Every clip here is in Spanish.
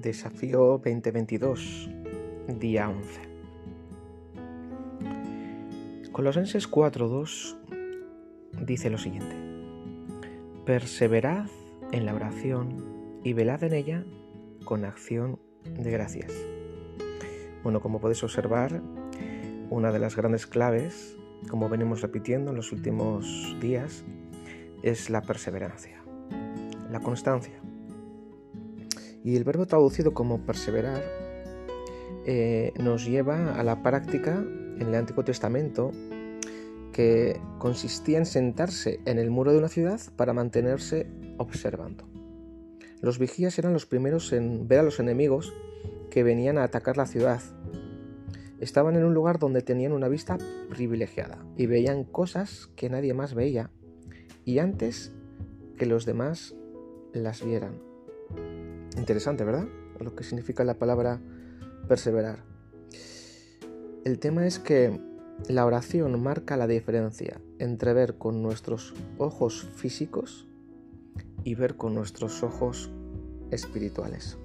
Desafío 2022, día 11. Colosenses 4.2 dice lo siguiente. Perseverad en la oración y velad en ella con acción de gracias. Bueno, como podéis observar, una de las grandes claves, como venimos repitiendo en los últimos días, es la perseverancia, la constancia. Y el verbo traducido como perseverar eh, nos lleva a la práctica en el Antiguo Testamento que consistía en sentarse en el muro de una ciudad para mantenerse observando. Los vigías eran los primeros en ver a los enemigos que venían a atacar la ciudad. Estaban en un lugar donde tenían una vista privilegiada y veían cosas que nadie más veía y antes que los demás las vieran. Interesante, ¿verdad? Lo que significa la palabra perseverar. El tema es que la oración marca la diferencia entre ver con nuestros ojos físicos y ver con nuestros ojos espirituales.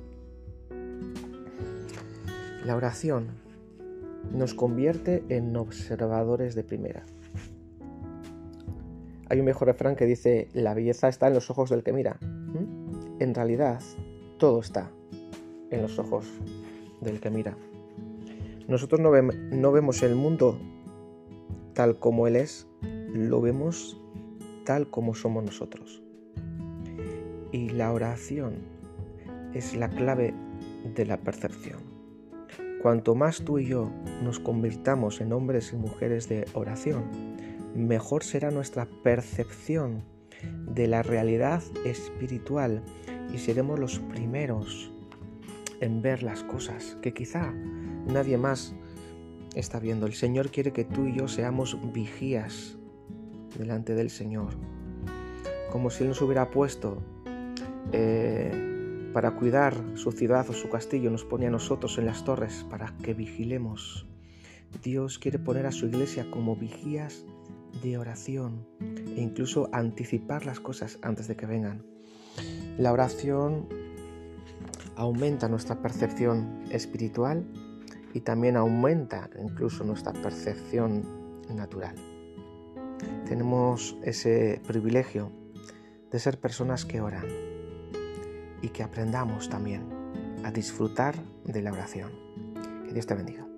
La oración nos convierte en observadores de primera. Hay un mejor refrán que dice, la belleza está en los ojos del que mira. En realidad, todo está en los ojos del que mira. Nosotros no, no vemos el mundo tal como Él es, lo vemos tal como somos nosotros. Y la oración es la clave de la percepción. Cuanto más tú y yo nos convirtamos en hombres y mujeres de oración, mejor será nuestra percepción de la realidad espiritual y seremos los primeros en ver las cosas que quizá nadie más está viendo. El Señor quiere que tú y yo seamos vigías delante del Señor. Como si Él nos hubiera puesto eh, para cuidar su ciudad o su castillo, nos pone a nosotros en las torres para que vigilemos. Dios quiere poner a su iglesia como vigías de oración e incluso anticipar las cosas antes de que vengan. La oración aumenta nuestra percepción espiritual y también aumenta incluso nuestra percepción natural. Tenemos ese privilegio de ser personas que oran y que aprendamos también a disfrutar de la oración. Que Dios te bendiga.